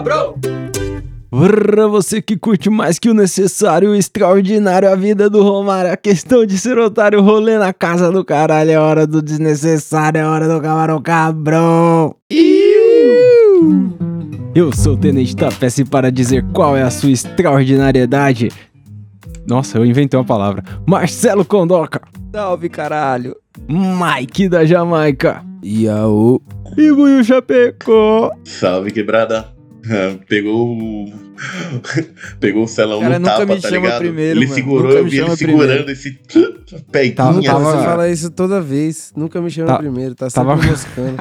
cabrão! Pra você que curte mais que o necessário, o extraordinário, a vida do Romário, a questão de ser otário, rolê na casa do caralho, é hora do desnecessário, é hora do camarão cabrão. Eu sou o Tenente Tapece para dizer qual é a sua extraordinariedade. Nossa, eu inventei uma palavra. Marcelo Condoca. Salve, caralho. Mike da Jamaica. Yaô. E Buiu Chapecó. Salve, quebrada. Pegou o. Pegou o celão Cara, no nunca tapa, me tá chama ligado? primeiro, ele mano. segurou, Nunca eu vi ele segurando primeiro. esse Tava- peguinha. tava- Você assim. fala isso toda vez. Nunca me chama Tá- primeiro. Tá sempre tava- moscando.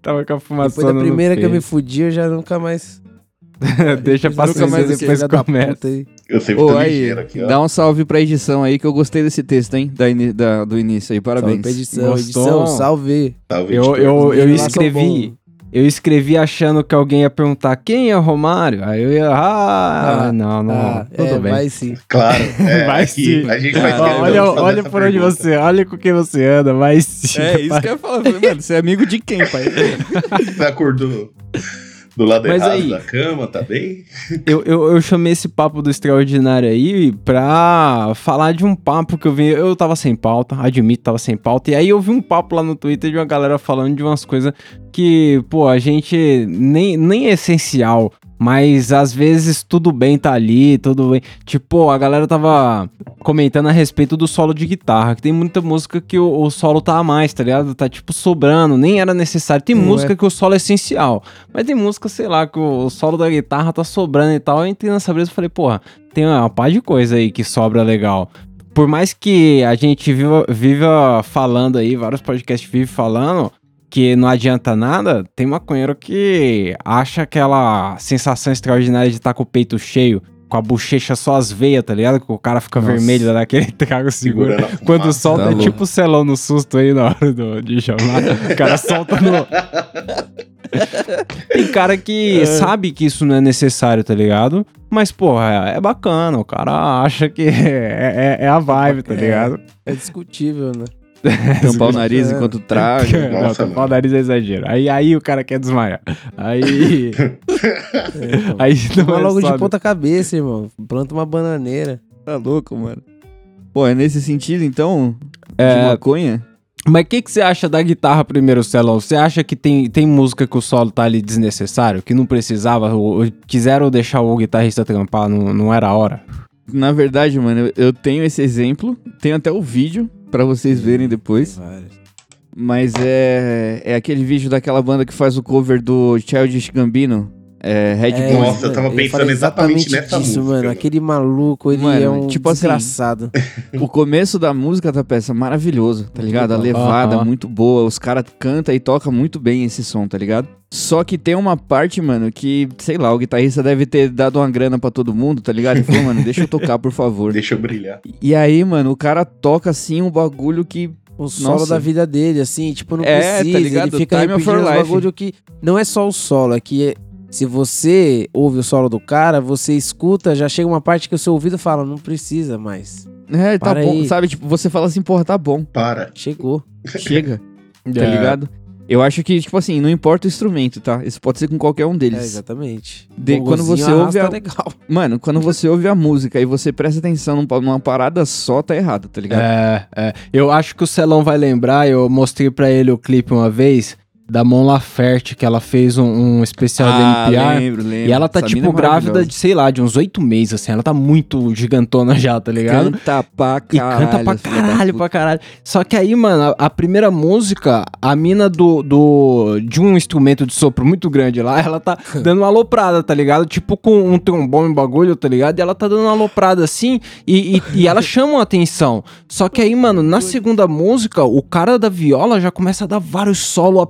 Tava com a fumaça Depois da primeira que eu me fudi, eu já nunca mais. Deixa pra nunca mais depois começa. Eu sempre Ô, tô aí, ligeiro aqui, ó. dá um salve pra edição aí, que eu gostei desse texto, hein? Da, ini- da- do início aí, Salve parabéns. pra edição, Gostou? edição, salve. Salve, Eu, tipo, eu, eu são escrevi. Eu escrevi achando que alguém ia perguntar quem é Romário. Aí eu ia. Ah, Ah, não, não. Ah, tudo é, bem. vai sim. Claro, é, Vai aqui, sim. a gente vai Ah, olha olha por onde pergunta. você, olha com quem você anda, vai sim. É, isso que eu ia falar. Mano, você é amigo de quem, pai? Você acordou do lado Mas errado aí- da cama, tá bem? Eu, eu, eu chamei esse papo do extraordinário aí pra falar de um papo que eu vi. Eu tava sem pauta, admito, tava sem pauta. E aí eu vi um papo lá no Twitter de uma galera falando de umas coisas que, pô, a gente nem, nem é essencial. Mas às vezes tudo bem tá ali, tudo bem. Tipo, a galera tava comentando a respeito do solo de guitarra. Que tem muita música que o, o solo tá a mais, tá ligado? Tá tipo sobrando, nem era necessário. Tem Não música é. que o solo é essencial. Mas tem música, sei lá, que o, o solo da guitarra tá sobrando e tal. Eu entrei nessa brisa e falei, porra, tem uma par de coisa aí que sobra legal. Por mais que a gente viva, viva falando aí, vários podcasts vivem falando que não adianta nada, tem maconheiro que acha aquela sensação extraordinária de estar com o peito cheio, com a bochecha só as veias, tá ligado? Que o cara fica Nossa. vermelho, dá aquele trago seguro. Quando solta, Tá é louco. tipo o celão no susto aí na hora do- de chamar. O cara solta no. Tem cara que sabe que isso não é necessário, tá ligado? Mas, porra, é, é bacana. O cara acha que é, é- é a vibe, tá É. ligdo? É discutível, né? Tampar o nariz É. enquanto traga. não, Nossa, tampar o nariz é exagero. Aí, aí o cara quer desmaiar. Aí. É, aí não é logo de ponta cabeça, irmão. Planta uma bananeira. Tá louco, mano. Pô, é nesse sentido, então, de É, maconha? Mas o que, que você acha da guitarra primeiro, Celão? Você acha que tem, tem música que o solo tá ali desnecessário? Que não precisava? Ou, ou quiseram deixar o guitarrista trampar, não, não era a hora? Na verdade, mano, eu- eu tenho esse exemplo, tenho até o vídeo pra vocês verem depois. Mas é, é aquele vídeo daquela banda que faz o cover do Childish Gambino, é Red É, Bull. Nossa, eu tava pensando falar exatamente nessa disso, música, mano. Aquele maluco, ele Mano, é um tipo assim, desgraçado. O começo da música da peça é maravilhoso, tá ligado? A levada Aham. muito boa, os caras cantam e tocam muito bem esse som, tá ligado? Só que tem uma parte, mano, que, sei lá, o guitarrista deve ter dado uma grana pra todo mundo, tá ligado? Ele falou, mano, deixa eu tocar, por favor. Deixa eu brilhar. E aí, mano, o cara toca assim um bagulho que. O solo Nossa. da vida dele, assim, tipo, não É, tá precisa. ligado? Ele fica Time repetindo bagulho que não é só o solo, é que é- se você ouve o solo do cara, você escuta, já chega uma parte que o seu ouvido fala, não precisa mais. É, tá Para bom, aí. sabe? Tipo, você fala assim, porra, tá bom, Para. Chegou. chega, tá É. ligado? Eu acho que, tipo assim, não importa o instrumento, tá? Isso pode ser com qualquer um É, deles. exatamente. De- quando você ouve a- legal. Mano, quando você ouve a música e você presta atenção num- numa parada só, tá errado, tá ligado? É, é. Eu acho que o Celão vai lembrar, eu mostrei pra ele o clipe uma vez da Mon Laferte, que ela fez um, um especial Ah, da NPR. lembro, lembro. E ela tá, Essa tipo, é grávida de, sei lá, de uns oito meses, assim. Ela tá muito gigantona já, tá ligado? Canta pra E caralho. canta pra caralho, pra caralho. Só que aí, mano, a, a primeira música, a mina do, do. de um instrumento de sopro muito grande lá, ela tá dando uma aloprada, tá ligado? Tipo com um trombone, um bagulho, tá ligado? E ela tá dando uma aloprada assim e, e, e ela chama a atenção. Só que aí, mano, na segunda música, o cara da viola já começa a dar vários solo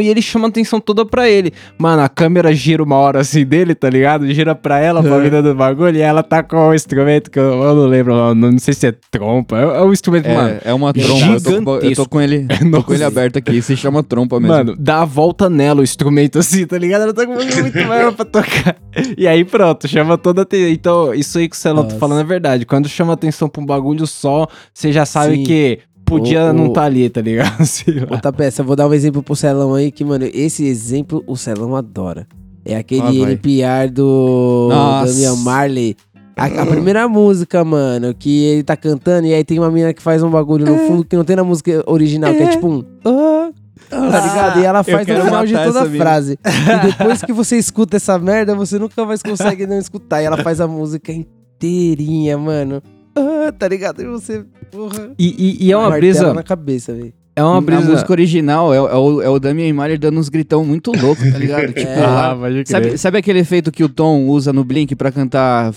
e ele chama a atenção toda pra ele. Mano, a câmera gira uma hora assim dele, tá ligado? Gira pra ela, pra vida do bagulho, e ela tá com o instrumento que eu, eu não lembro, não, não sei se é trompa. É, é um instrumento, mano. É, é uma trompa. Eu tô, com- eu tô com ele, tô com ele aberto aqui. Se chama trompa mesmo. Mano, dá a volta nela o instrumento assim, tá ligado? Ela tá com muito maior pra tocar. E aí pronto, chama toda a atenção. Então, isso aí que o Celão tá falando é verdade. Quando chama atenção pra um bagulho só, você já sabe Sim. que podia O- não o- tá ali, tá ligado? Outra peça, eu vou dar um exemplo pro Celão aí, que, mano, esse exemplo o Celão adora. É aquele Ah. NPR do Nossa. Damian Marley. A, a primeira música, mano, que ele tá cantando e aí tem uma menina que faz um bagulho É. no fundo que não tem na música original, que é tipo um. "Ah", tá ligado? E ela faz no final de toda a frase. E depois que você escuta essa merda, você nunca mais consegue não escutar. E ela faz a música inteirinha, mano. Ah, tá ligado? E você. Porra. E, e- e é uma brisa. na cabeça, velho. É uma brisa. música original é, o- é o, é o Damian Marley dando uns gritão muito louco, tá ligado? Tipo, É. lá- Ah, pode sabe, sabe aquele efeito que o Tom usa no Blink pra cantar?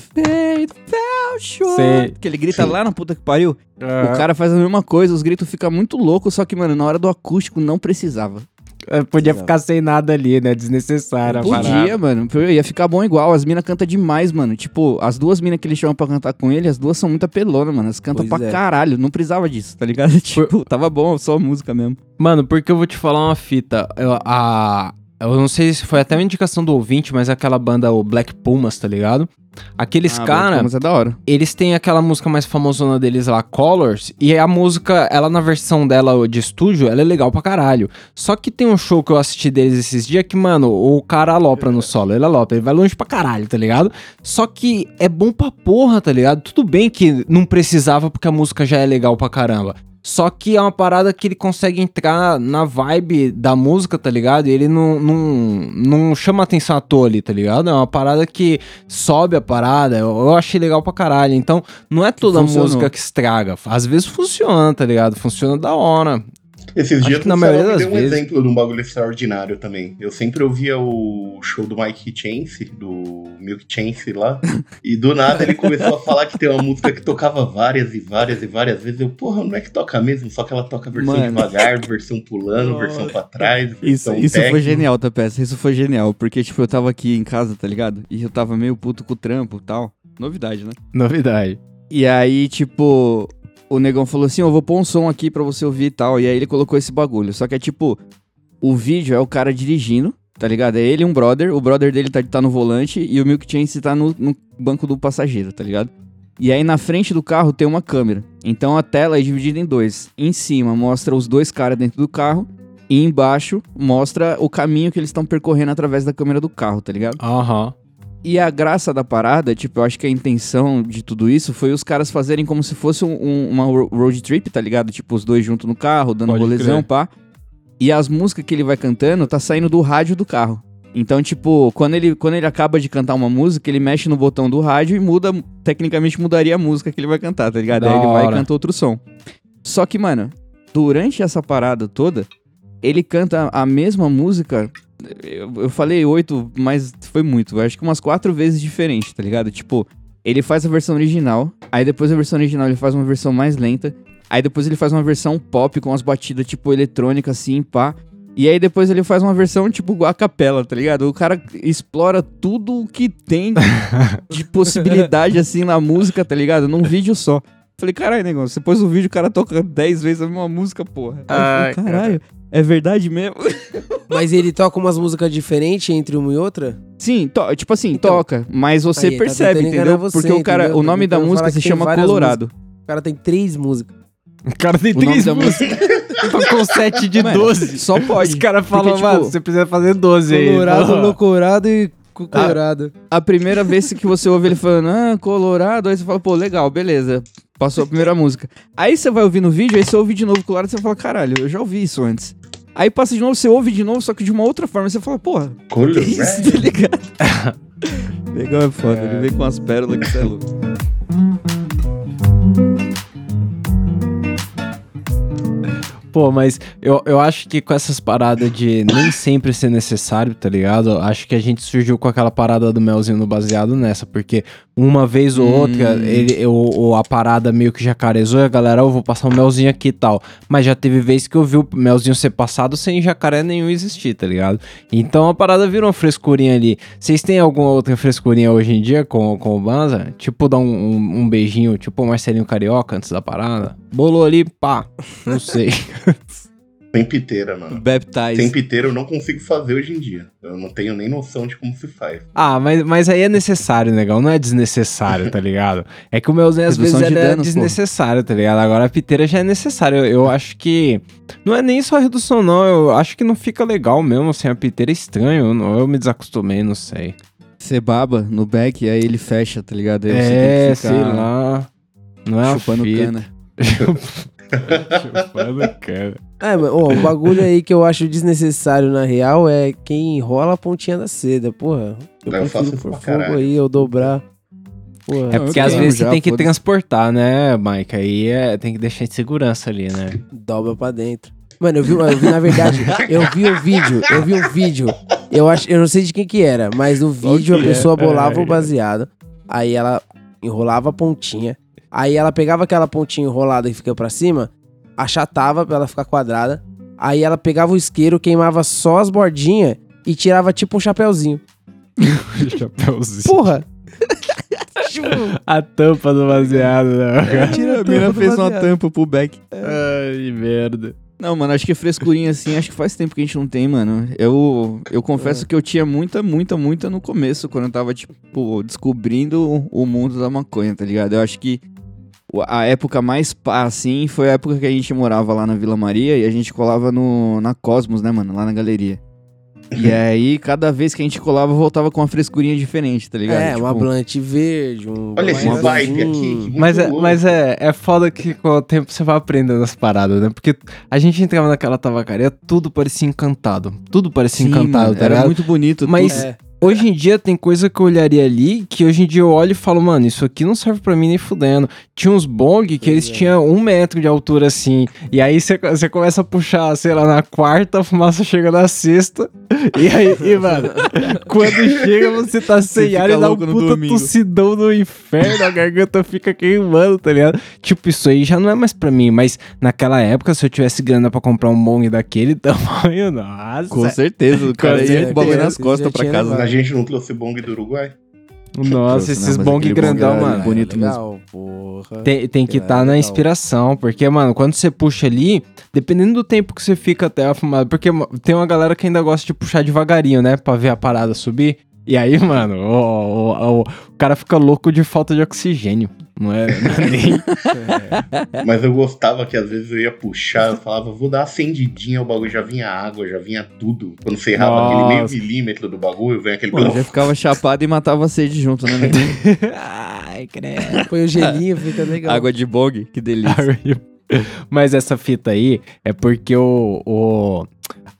Sei. Que ele grita lá na puta que pariu? Ah. O cara faz a mesma coisa, os gritos ficam muito loucos, só que, mano, na hora do acústico não precisava. É, Podia ficar sem nada ali, né? Desnecessário. a Podia, parada. mano. Ia ficar bom igual. As minas cantam demais, mano. Tipo, as duas minas que ele chama pra cantar com ele, as duas são muito apelona, mano. Elas cantam Pois pra é. caralho. Não precisava disso, tá ligado? Tipo, tava bom, só a música mesmo. Mano, porque eu vou te falar uma fita. Eu, a, eu não sei se foi até uma indicação do ouvinte, mas aquela banda, o Black Pumas, tá ligado? Aqueles Ah, caras, Mas é eles têm aquela música mais famosona deles lá, Colors, e a música, ela na versão dela de estúdio, ela é legal pra caralho. Só que tem um show que eu assisti deles esses dias que, mano, o cara alopra no solo, ele alopra, ele vai longe pra caralho, tá ligado? Só que é bom pra porra, tá ligado? Tudo bem que não precisava porque a música já é legal pra caramba. Só que é uma parada que ele consegue entrar na vibe da música, tá ligado? E ele não, não, não chama atenção à toa ali, tá ligado? É uma parada que sobe a parada. Eu, eu achei legal pra caralho. Então, não é toda Funcionou. música que estraga. Às vezes funciona, tá ligado? Funciona da hora. Esses Acho dias que na maioria me das deu um vezes. exemplo de um bagulho extraordinário também. Eu sempre ouvia o show do Mike Chance, do Milk Chance lá, e do nada ele começou a falar que tem uma música que tocava várias e várias e várias vezes. Eu, porra, não é que toca mesmo, só que ela toca versão Mano. devagar, versão pulando, versão pra trás, Isso, versão isso foi techno. genial, tá, peça? Isso foi genial. Porque, tipo, eu tava aqui em casa, tá ligado? E eu tava meio puto com o trampo e tal. Novidade, né? Novidade. E aí, tipo, o negão falou assim: Eu vou pôr um som aqui pra você ouvir e tal. E aí ele colocou esse bagulho. Só que é tipo, o vídeo é o cara dirigindo, tá ligado? É ele e um brother. O brother dele tá, tá no volante e o Milk Chance tá no, no banco do passageiro, tá ligado? E aí na frente do carro tem uma câmera. Então a tela é dividida em dois. Em cima mostra os dois caras dentro do carro. E embaixo mostra o caminho que eles estão percorrendo através da câmera do carro, tá ligado? Aham. E a graça da parada, tipo, eu acho que a intenção de tudo isso foi os caras fazerem como se fosse um- um- uma ro- road trip, tá ligado? Tipo, os dois juntos no carro, dando Pode rolezão, crer. pá. E as músicas que ele vai cantando tá saindo do rádio do carro. Então, tipo, quando ele, quando ele acaba de cantar uma música, ele mexe no botão do rádio e muda, tecnicamente mudaria a música que ele vai cantar, tá ligado? Da Aí ele vai e hora. canta outro som. Só que, mano, durante essa parada toda, ele canta a mesma música. Eu, eu falei oito, mas foi muito. Eu acho que umas quatro vezes diferente, tá ligado? Tipo, ele faz a versão original, aí depois a versão original ele faz uma versão mais lenta, aí depois ele faz uma versão pop com as batidas tipo eletrônica assim, pá. E aí depois ele faz uma versão tipo a capela, tá ligado? O cara explora tudo o que tem de possibilidade assim na música, tá ligado? Num vídeo só. Falei, caralho, negão, você pôs o vídeo, o cara toca 10 vezes a mesma música, porra. Aí falei, caralho, é verdade mesmo? Mas ele toca umas músicas diferentes entre uma e outra? Sim, to- tipo assim, Então. toca, mas você Aí, tá percebe, tentando entendeu? você, Porque o cara, entendeu? o nome Tá da música se chama Colorado. O cara tem três músicas. O cara tem O três músicas. Tocou sete de Mano, 12. Só pode. Os caras falam, Porque, tipo, mano, você precisa fazer 12 aí. Colorado, Fala. loucorado e colorado. A primeira vez que você ouve ele falando, ah, Colorado, aí você fala, pô, legal, beleza. Passou a primeira música. Aí você vai ouvir no vídeo, aí você ouve de novo Colorado, você fala, caralho, eu já ouvi isso antes. Aí passa de novo, você ouve de novo, só que de uma outra forma. Você fala, porra, que Colorado. isso, tá ligado? Legal é foda, ele vem com as pérolas que você é louco. Pô, mas eu, eu acho que com essas paradas de nem sempre ser necessário, tá ligado? Acho que a gente surgiu com aquela parada do melzinho no baseado nessa, porque uma vez ou Hum. outra, ele, eu, ou a parada meio que jacarezou e a galera, eu vou passar um melzinho aqui e tal. Mas já teve vez que eu vi o melzinho ser passado sem jacaré nenhum existir, tá ligado? Então a parada virou uma frescurinha ali. Vocês têm alguma outra frescurinha hoje em dia com, com o Banza? Tipo, dar um, um, um beijinho, tipo o Marcelinho Carioca antes da parada? Bolou ali, pá. Não sei. Sem piteira, mano. Baptize. Sem piteira eu não consigo fazer hoje em dia. Eu não tenho nem noção de como se faz. Ah, mas, mas aí é necessário, negão. Não é desnecessário, tá ligado? É que o melzinho às Redução vezes de era danos, pô. desnecessário, tá ligado? Agora a piteira já é necessária. Eu, eu acho que. Não é nem só redução, não. Eu acho que não fica legal mesmo sem a piteira. É estranho. Eu, não- eu me desacostumei, não sei. Você baba no back e aí ele fecha, tá ligado? Aí você É, tem que ficar sei lá. Não é chupando a fita. cana. chupando cana. É, mas, ó, o bagulho aí que eu acho desnecessário na real é quem enrola a pontinha da seda, porra. Eu, Eu faço prefiro por fogo aí, eu dobrar. Porra. É porque às vezes já, você tem que transportar, né, Mike? Aí é, tem que deixar de segurança ali, né? dobra pra dentro. Mano, eu vi, eu vi na verdade, eu vi o vídeo, eu vi o vídeo. Eu acho, eu não sei de quem que era, mas no vídeo a é? pessoa bolava Ai, o baseado, aí ela enrolava a pontinha, aí ela pegava aquela pontinha enrolada que fica pra cima, achatava pra ela ficar quadrada, aí ela pegava o isqueiro, queimava só as bordinhas e tirava tipo um chapéuzinho. Chapéuzinho. Porra! Tipo, A tampa do baseado, né? tira A mina fez uma tampa pro back. Ai, merda. Não, mano, acho que frescurinha assim, acho que faz tempo que a gente não tem, mano. Eu, eu confesso que eu tinha muita, muita, muita no começo, quando eu tava, tipo, descobrindo o- mundo da maconha, tá ligado? Eu acho que a época mais pá, assim, foi a época que a gente morava lá na Vila Maria e a gente colava no, na Cosmos, né, mano? Lá na galeria. E aí, cada vez que a gente colava, voltava com uma frescurinha diferente, tá ligado? É, uma Tipo, blunt verde, um... Olha esse uma vibe aqui. Mas, é, mas é, é foda que com o tempo você vai aprendendo as paradas, né? Porque a gente entrava naquela tabacaria, tudo parecia encantado. Tudo parecia sim, encantado, mano, tá era ligado? muito bonito. Mas- tudo. É, Hoje em dia tem coisa que eu olharia ali que hoje em dia eu olho e falo, mano, isso aqui não serve pra mim nem fudendo. Tinha uns bong que eles é. tinham um metro de altura assim. E aí você começa a puxar, sei lá, na quarta, a fumaça chega na sexta. E aí, e, mano, quando chega você tá sem Você ar e dá um puta domingo. tossidão no inferno, a garganta fica queimando, tá ligado? Tipo, isso aí já não é mais pra mim. Mas naquela época, se eu tivesse grana pra comprar um bong daquele tamanho, nossa. Com certeza, o cara ia com bagulho nas costas pra casa. levado. A gente não trouxe bong do Uruguai? Nossa, esses não, bong grandão, bong era mano. bonito mesmo. legal, porra. Tem, tem que É, estar na inspiração, porque, mano, quando você puxa ali, dependendo do tempo que você fica até a fumada, porque tem uma galera que ainda gosta de puxar devagarinho, né, pra ver a parada subir. E aí, mano, o, o, o, o cara fica louco de falta de oxigênio. Não é, não é nem. Mas eu gostava que às vezes eu ia puxar, eu falava, vou dar acendidinha, o bagulho já vinha água, já vinha tudo. Quando você errava aquele meio Nossa. milímetro do bagulho, vem aquele. Pô, já ficava chapado e matava a sede junto, né? Ai, credo. Põe o gelinho, fica legal. Água de bog, que delícia. Mas essa fita aí é porque o, o-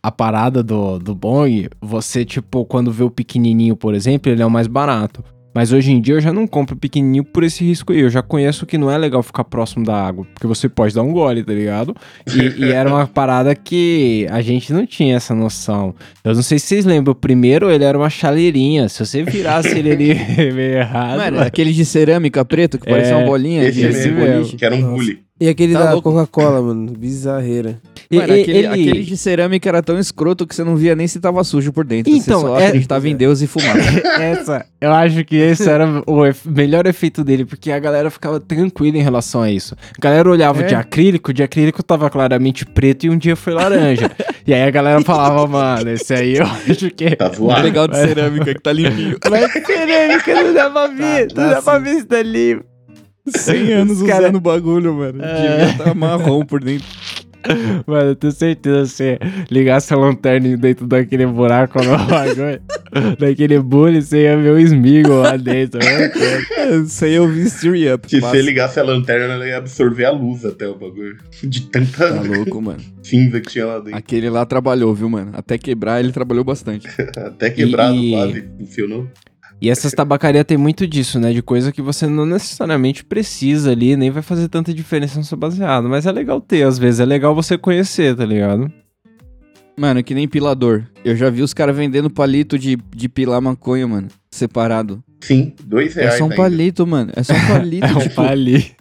a parada do, do bong, você, tipo, quando vê o pequenininho, por exemplo, ele é o mais barato. Mas hoje em dia eu já não compro pequenininho por esse risco aí. Eu já conheço que não é legal ficar próximo da água, porque você pode dar um gole, tá ligado? E, e era uma parada que a gente não tinha essa noção. Eu não sei se vocês lembram, o primeiro ele era uma chaleirinha. Se você virasse ele ali meio errado... Mano, aquele de cerâmica preto que parecia É, uma bolinha Esse de esse mesmo, boliche. que era um bully. E aquele Tá da. Coca-Cola, mano. Bizarreira. E- Mano, e- aquele, ele- aquele de cerâmica era tão escroto que você não via nem se tava sujo por dentro. Então, você só é- acreditava em Deus e fumava. Essa, eu acho que esse era o efe- melhor efeito dele, porque a galera ficava tranquila em relação a isso. A galera olhava É. de acrílico, de acrílico tava claramente preto e um dia foi laranja. e aí a galera falava, mano, esse aí eu acho que. Tá O zoado. legal de cerâmica que tá limpinho. Mas cerâmica não dá pra ver, Tá, não dá pra sim. ver se tá limpo. 100 anos Os cara- usando o bagulho, mano. É. Devia tá marrom por dentro. Mano, eu tenho certeza se você ligasse a lanterna dentro daquele buraco no bagulho, daquele bully, você ia ver o Smeagol lá dentro. Isso aí eu vi Steer Up. Se Passa. você ligasse a lanterna, ela ia absorver a luz até o bagulho. De tanta Tá louco, mano. cinza que tinha lá dentro. Aquele lá trabalhou, viu, mano? Até quebrar, ele trabalhou bastante. Até quebrado E- quase, funcionou. E essas tabacarias tem muito disso, né? De coisa que você não necessariamente precisa ali, nem vai fazer tanta diferença no seu baseado. Mas é legal ter, às vezes. É legal você conhecer, tá ligado? Mano, que nem pilador. Eu já vi os caras vendendo palito de, de pilar maconha, mano. Separado. Sim, dois É reais só um ainda. palito, mano. É só um palito. É um tipo, pali.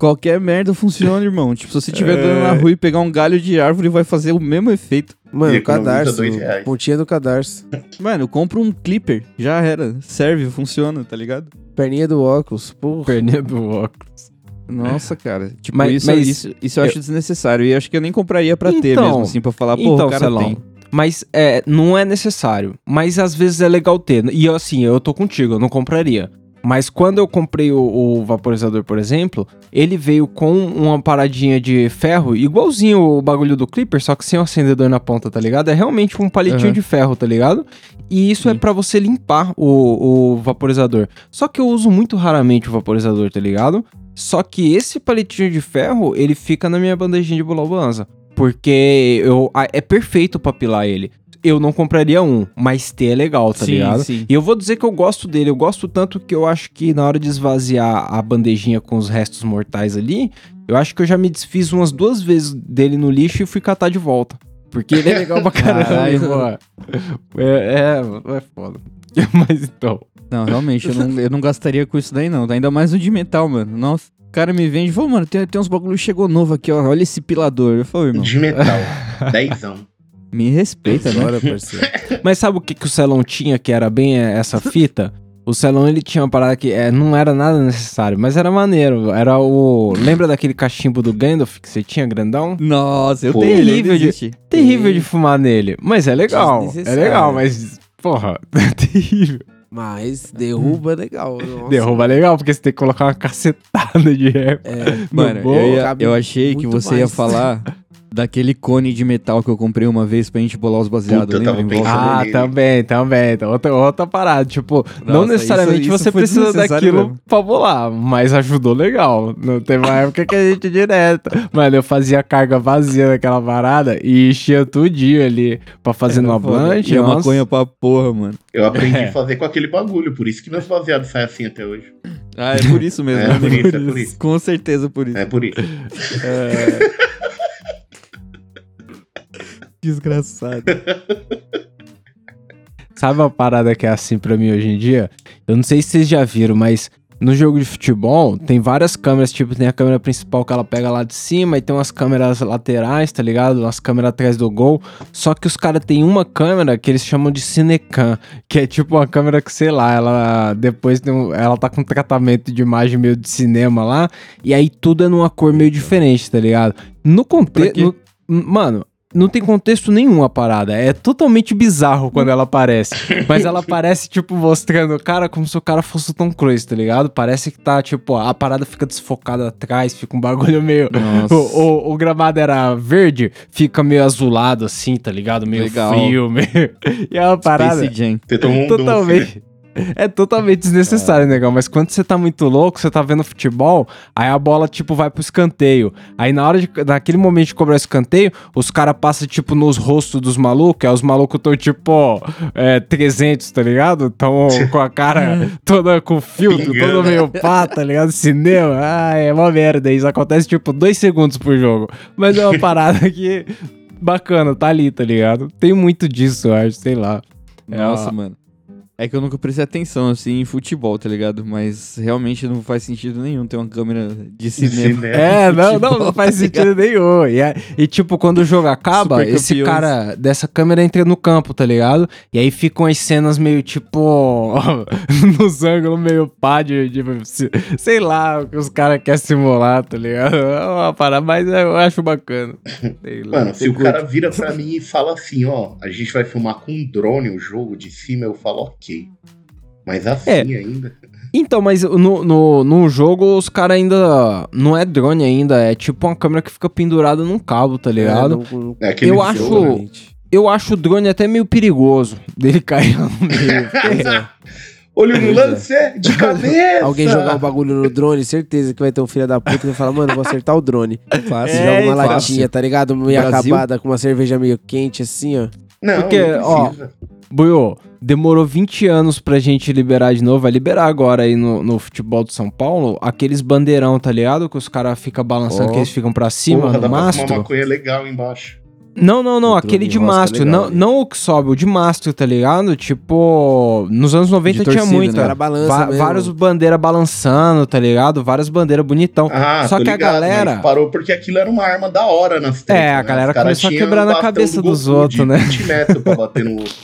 Qualquer merda funciona, irmão. Tipo, se você estiver É. andando na rua e pegar um galho de árvore, vai fazer o mesmo efeito. Mano, economiza cadarço. Pontinha do cadarço. Mano, compra um clipper. Já era. Serve, funciona, tá ligado? Perninha do óculos. Porra. Perninha do óculos. Nossa, cara. Tipo, Mas- isso, mas- isso, isso eu acho desnecessário. E eu acho que eu nem compraria pra ter Então, mesmo, assim, pra falar, pô, então, o cara Celão, tem. Mas é, não é necessário. Mas às vezes é legal ter. E assim, eu tô contigo, eu não compraria. Mas quando eu comprei o, o vaporizador, por exemplo, ele veio com uma paradinha de ferro, igualzinho o bagulho do Clipper, só que sem o acendedor na ponta, tá ligado? É realmente um palitinho Aham. de ferro, tá ligado? E isso é Sim. pra você limpar o, o vaporizador. Só que eu uso muito raramente o vaporizador, tá ligado? Só que esse palitinho de ferro, ele fica na minha bandejinha de bolaubanza. Porque eu, é perfeito pra pilar ele. Eu não compraria um, mas ter é legal, tá sim, ligado? sim. E eu vou dizer que eu gosto dele. Eu gosto tanto que eu acho que na hora de esvaziar a bandejinha com os restos mortais ali, eu acho que eu já me desfiz umas duas vezes dele no lixo e fui catar de volta. Porque ele é legal pra caramba. Caralho. É, é, é foda. Mas então. Não, realmente, eu não, eu não gastaria com isso daí, não. Ainda mais o de metal, mano. Nossa, o cara me vende e falou, mano, tem, tem uns bagulho que chegou novo aqui, ó. Olha esse pilador. Eu falei, irmão, De metal. Dezão. Me respeita, né? Agora, parceiro. Mas sabe o que, que o Celon tinha que era bem é, essa fita? O Celon ele tinha uma parada que é, não era nada necessário, mas era maneiro. Era o. Lembra daquele cachimbo do Gandalf que você tinha grandão? Nossa, eu Pô. tenho Terrível de-. Terrível de fumar nele. Mas é legal. É legal, mas. Porra, terrível. Mas derruba legal. nossa. Derruba legal, porque você tem que colocar uma cacetada de rap. É, Mano, eu, ia- eu achei que você ia mais. falar daquele cone de metal que eu comprei uma vez pra gente bolar os baseados, Puta, lembra? Em. Ah, nele. também, também. Então, Outra, outra parada. Tipo, não Nossa, necessariamente isso- isso você precisa daquilo mesmo. pra bolar, mas ajudou legal. Não teve uma época que a gente direto. Mano, eu fazia carga vazia naquela parada e enchia tudinho ali pra fazer numa foda. blanche. E nossa. maconha pra porra, mano. Eu aprendi É. a fazer com aquele bagulho, por isso que meus baseados saem assim até hoje. Ah, é por isso mesmo. É né? por isso, é por isso. Com certeza por isso. É por isso. Desgraçado. Sabe uma parada que é assim pra mim hoje em dia? Eu não sei se vocês já viram, mas no jogo de futebol tem várias câmeras, tipo, tem a câmera principal que ela pega lá de cima e tem umas câmeras laterais, tá ligado? Umas câmeras atrás do gol. Só que os caras têm uma câmera que eles chamam de Cinecam, que é tipo uma câmera que, sei lá, ela depois tem um- ela tá com um tratamento de imagem meio de cinema lá, e aí tudo é numa cor meio diferente, tá ligado? No contexto. Mano, não tem contexto nenhum a parada. É totalmente bizarro quando ela aparece. Mas ela aparece, tipo, mostrando o cara como se o cara fosse o Tom Cruise, tá ligado? Parece que tá, tipo, a parada fica desfocada atrás, fica um bagulho meio. Nossa. O, o- o gramado era verde, fica meio azulado assim, tá ligado? Meio Legal. frio, meio. E é uma parada. Space Jam. Né? Totalmente. É totalmente desnecessário, negão. Mas quando você tá muito louco, você tá vendo futebol, aí a bola, tipo, vai pro escanteio. Aí na hora de. Naquele momento de cobrar o escanteio, os caras passam, tipo, nos rostos dos malucos. Aí os malucos tão, tipo, é, 300, tá ligado? Tão com a cara toda com filtro, todo meio pá, tá ligado? Cinema. Ah, é uma merda. Isso acontece, tipo, dois segundos por jogo. Mas é uma parada que. Bacana, tá ali, tá ligado? Tem muito disso, eu acho, sei lá. É Nossa, uma- mano. É que eu nunca prestei atenção, assim, em futebol, tá ligado? Mas realmente não faz sentido nenhum ter uma câmera de De cinema. cinema. É, não, não, futebol, não faz tá sentido nenhum. E, é- e, tipo, quando o jogo acaba, esse cara dessa câmera entra no campo, tá ligado? E aí ficam as cenas meio tipo. nos ângulos meio pá de. de- se- sei lá, o que os caras querem simular, tá ligado? É uma parada, mas eu acho bacana. Sei lá. Mano, se o cara vira pra mim e fala assim, ó, a gente vai filmar com um drone o jogo de cima, eu falo, ok. Mas assim É. ainda. Então, mas no, no, no jogo os caras ainda. Não é drone ainda, é tipo uma câmera que fica pendurada num cabo, tá ligado? É, não- É aquele Eu jogo, acho- né? realmente. Eu acho o drone até meio perigoso dele cair lá no meio. Pois é. Olho no Pois é. lance, de cabeça! Alguém jogar o bagulho no drone, certeza que vai ter um filho da puta que vai falar, mano, eu vou acertar o drone. Fácil. É, joga uma fácil. latinha, tá ligado? Meio Brasil. acabada, com uma cerveja meio quente, assim, ó. Não, Porque, não ó. Buiô, demorou 20 anos pra gente liberar de novo. Vai liberar agora aí no, no futebol de São Paulo aqueles bandeirão, tá ligado? Que os caras ficam balançando, Ó. que eles ficam pra cima Porra, no dá pra fumar mastro. maconha legal embaixo. Não, não, não, aquele de mastro. legal, não, não o que sobe, o de mastro, tá ligado? Tipo, nos anos 90 De tinha torcida, muito. né? Cara balança Va- vários bandeiras balançando, tá ligado? Várias bandeiras bonitão. Ah, Só tô que a ligado, galera- mas parou porque aquilo era uma arma da hora nas tretas, É, a né? galera começou a quebrar na cabeça do dos outros, né? 20 metros pra bater no outro.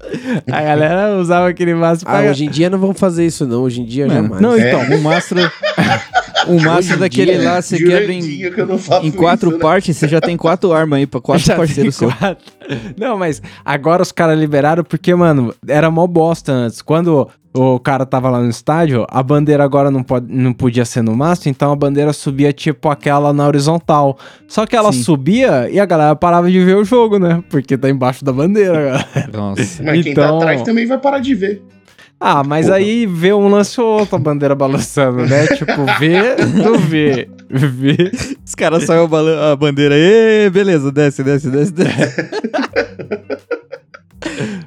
A galera usava aquele mastro Ah, pra... hoje em dia não vão fazer isso, não. Hoje em dia Mano, jamais. Não, É. então, O mastro. O máximo daquele lá, você quebra em, que em quatro isso, né? partes, você já tem quatro armas aí pra quatro Já parceiros seus. quatro. Não, mas agora os caras liberaram porque, mano, era mó bosta antes. Quando o cara tava lá no estádio, a bandeira agora não, pode, não podia ser no mastro, então a bandeira subia tipo aquela na horizontal. Só que ela Sim. subia e a galera parava de ver o jogo, né? Porque tá embaixo da bandeira, galera. Nossa. Mas quem tá Então- atrás também vai parar de ver. Ah, mas Porra. aí vê um lance ou outro a bandeira balançando, né? tipo, vê, não vê. Vê. Os caras saem a, bandeira, Ê, beleza, desce, desce, desce, desce.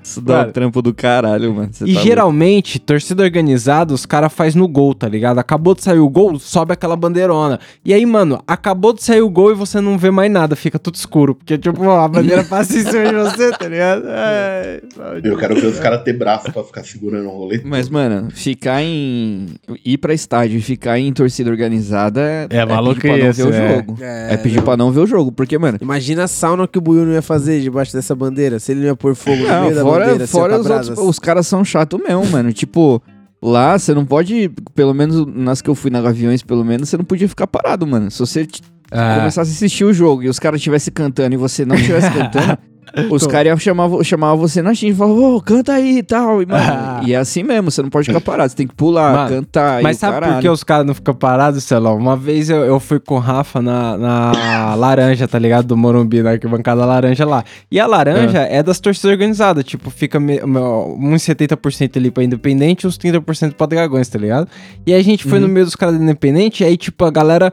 Isso dá Cara, um trampo do caralho, mano. Cê E tá geralmente, torcida organizada, os caras faz no gol, tá ligado? Acabou de sair o gol, sobe aquela bandeirona. E aí, mano, acabou de sair o gol e você não vê mais nada, fica tudo escuro. Porque, tipo, a bandeira passa em cima de você, tá ligado? Ai, Eu quero ver os caras ter braço pra ficar segurando o rolê. Mas, mano, ficar em. ir pra estádio e ficar em torcida organizada é, É pedir pra não ver o é. jogo. É, pedir pra não ver o jogo. Porque, mano. Imagina a sauna que o Buiu não ia fazer debaixo dessa bandeira. Se ele não ia pôr fogo Não, meio da fora, bandeira, assim, fora ó, os outros. Os caras são chatos mesmo, mano. Tipo, lá você não pode. Pelo menos nas que eu fui na Gaviões, pelo menos, você não podia ficar parado, mano. Se você Ah, começasse a assistir o jogo e os caras estivessem cantando e você não estivesse cantando. Os caras iam chamar, vo- chamar você na Steam e falavam, ô, canta aí e tal. E, mano, Ah. e é assim mesmo, você não pode ficar parado, você tem que pular, Mano, cantar. Mas sabe por caralho. que os caras não ficam parados, Celão? Uma vez eu, eu fui com o Rafa na, na laranja, tá ligado? Do Morumbi, na arquibancada laranja lá. E a laranja é, das torcidas organizadas. Tipo, fica me- me- uns 70% ali pra Independente e uns 30% pra Dragões, tá ligado? E a gente foi no meio dos caras do Independente, e aí, tipo, a galera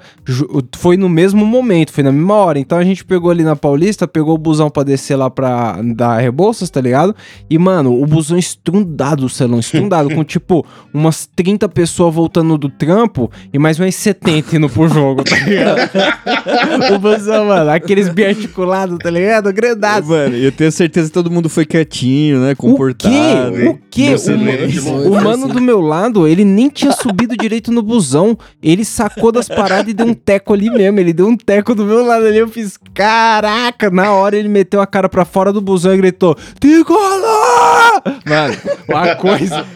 foi no mesmo momento, foi na mesma hora. Então a gente pegou ali na Paulista, pegou o busão pra descer lá pra dar Rebouças, tá ligado? E, mano, o busão estrundado, Celão, estrundado, com tipo umas 30 pessoas voltando do trampo e mais umas 70 indo pro jogo, tá ligado? o busão, mano, aqueles biarticulados, tá ligado? Grandado. Mano, eu tenho certeza que todo mundo foi quietinho, né? Comportado. O quê? O quê? Meu O, o mano do meu lado, ele nem tinha subido direito no busão. Ele sacou das paradas e deu um teco ali mesmo. Ele deu um teco do meu lado ali. Eu fiz, caraca! Na hora ele meteu a cara pra fora do busão e gritou: Tricolor! Mano, uma coisa.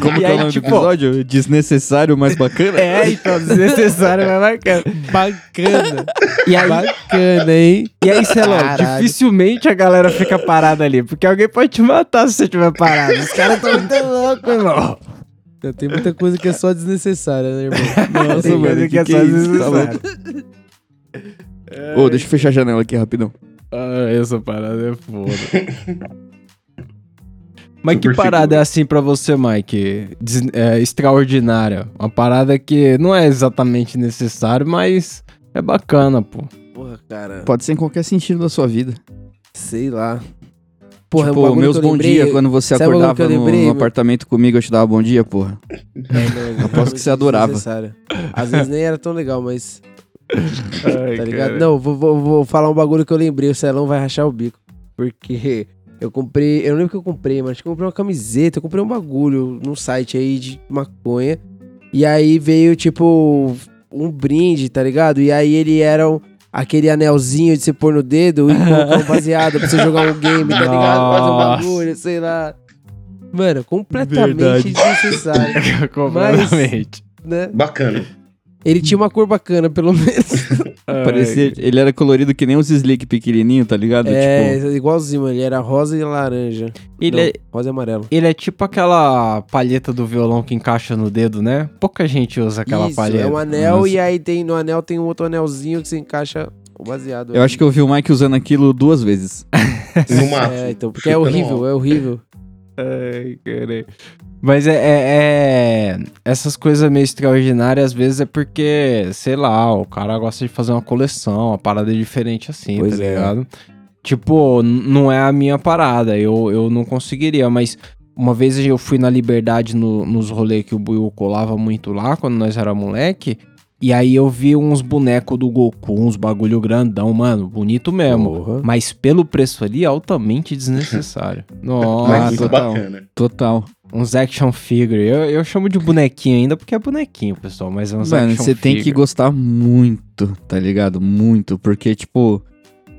Como E que é o nome tipo, do episódio? Desnecessário, mas bacana? É, então, desnecessário, mas bacana. Bacana. E aí, Bacana, hein? e aí, Celão, dificilmente a galera fica parada ali, porque alguém pode te matar se você estiver parado. Os caras estão muito loucos, irmão. Tem muita coisa que é só desnecessária, né, irmão? Nossa, Tem coisa mano, que é que só que é? Tá desnecessário. Ô, deixa eu fechar a janela aqui rapidão. Ah, essa parada é foda. Mas que Super parada seguro. é assim pra você, Mike? Des- é, extraordinária. Uma parada que não é exatamente necessário, mas é bacana, pô. Porra, cara. Pode ser em qualquer sentido da sua vida. Sei lá. Porra, tipo, um bagulho meus que eu bom lembrei- dia, quando você sabe acordava que no, lembrei, no mano? apartamento comigo, eu te dava bom dia, porra. É, não, Aposto que você adorava. Às vezes nem era tão legal, mas. Tá ligado? Não, vou, vou, vou falar um bagulho que eu lembrei. O Celão vai rachar o bico. Porque eu comprei. Eu não lembro o que eu comprei, mas acho que eu comprei uma camiseta. Eu comprei um bagulho num site aí de maconha. E aí veio, tipo, um brinde, tá ligado? E aí ele era um- aquele anelzinho de você pôr no dedo e colocar um baseado pra você jogar um game, tá ligado? Fazer um bagulho, sei lá. Mano, completamente Verdade. desnecessário, Completamente. né? Bacana. Ele tinha uma cor bacana, pelo menos. Parecia, ele era colorido que nem os slick pequenininho, tá ligado? É, Tipo, igualzinho, mano. Ele era rosa e laranja. Ele, Não, é, rosa e amarelo. ele é tipo aquela palheta do violão que encaixa no dedo, né? Pouca gente usa aquela Isso, palheta. é um anel Nossa. e aí tem, no anel tem um outro anelzinho que você encaixa o baseado. eu acho que eu vi o Mike usando aquilo duas vezes. No máximo. É, então, porque é horrível, é horrível. Ai, caralho. Mas é, é- é- Essas coisas meio extraordinárias, às vezes, é porque, sei lá, o cara gosta de fazer uma coleção, uma parada diferente assim, Pois tá é. ligado? Tipo, não é a minha parada, eu, eu não conseguiria, mas uma vez eu fui na Liberdade no- nos rolês que o Buiu colava muito lá, quando nós era moleque, e aí eu vi uns bonecos do Goku, uns bagulho grandão, mano, bonito mesmo. Porra. Mas pelo preço ali, altamente desnecessário. Nossa, Mas muito total. bacana. Total. Uns action figure. Eu, eu chamo de bonequinho ainda porque é bonequinho, pessoal. Mas é uns Mano, você tem que gostar muito, tá ligado? Muito. Porque, tipo,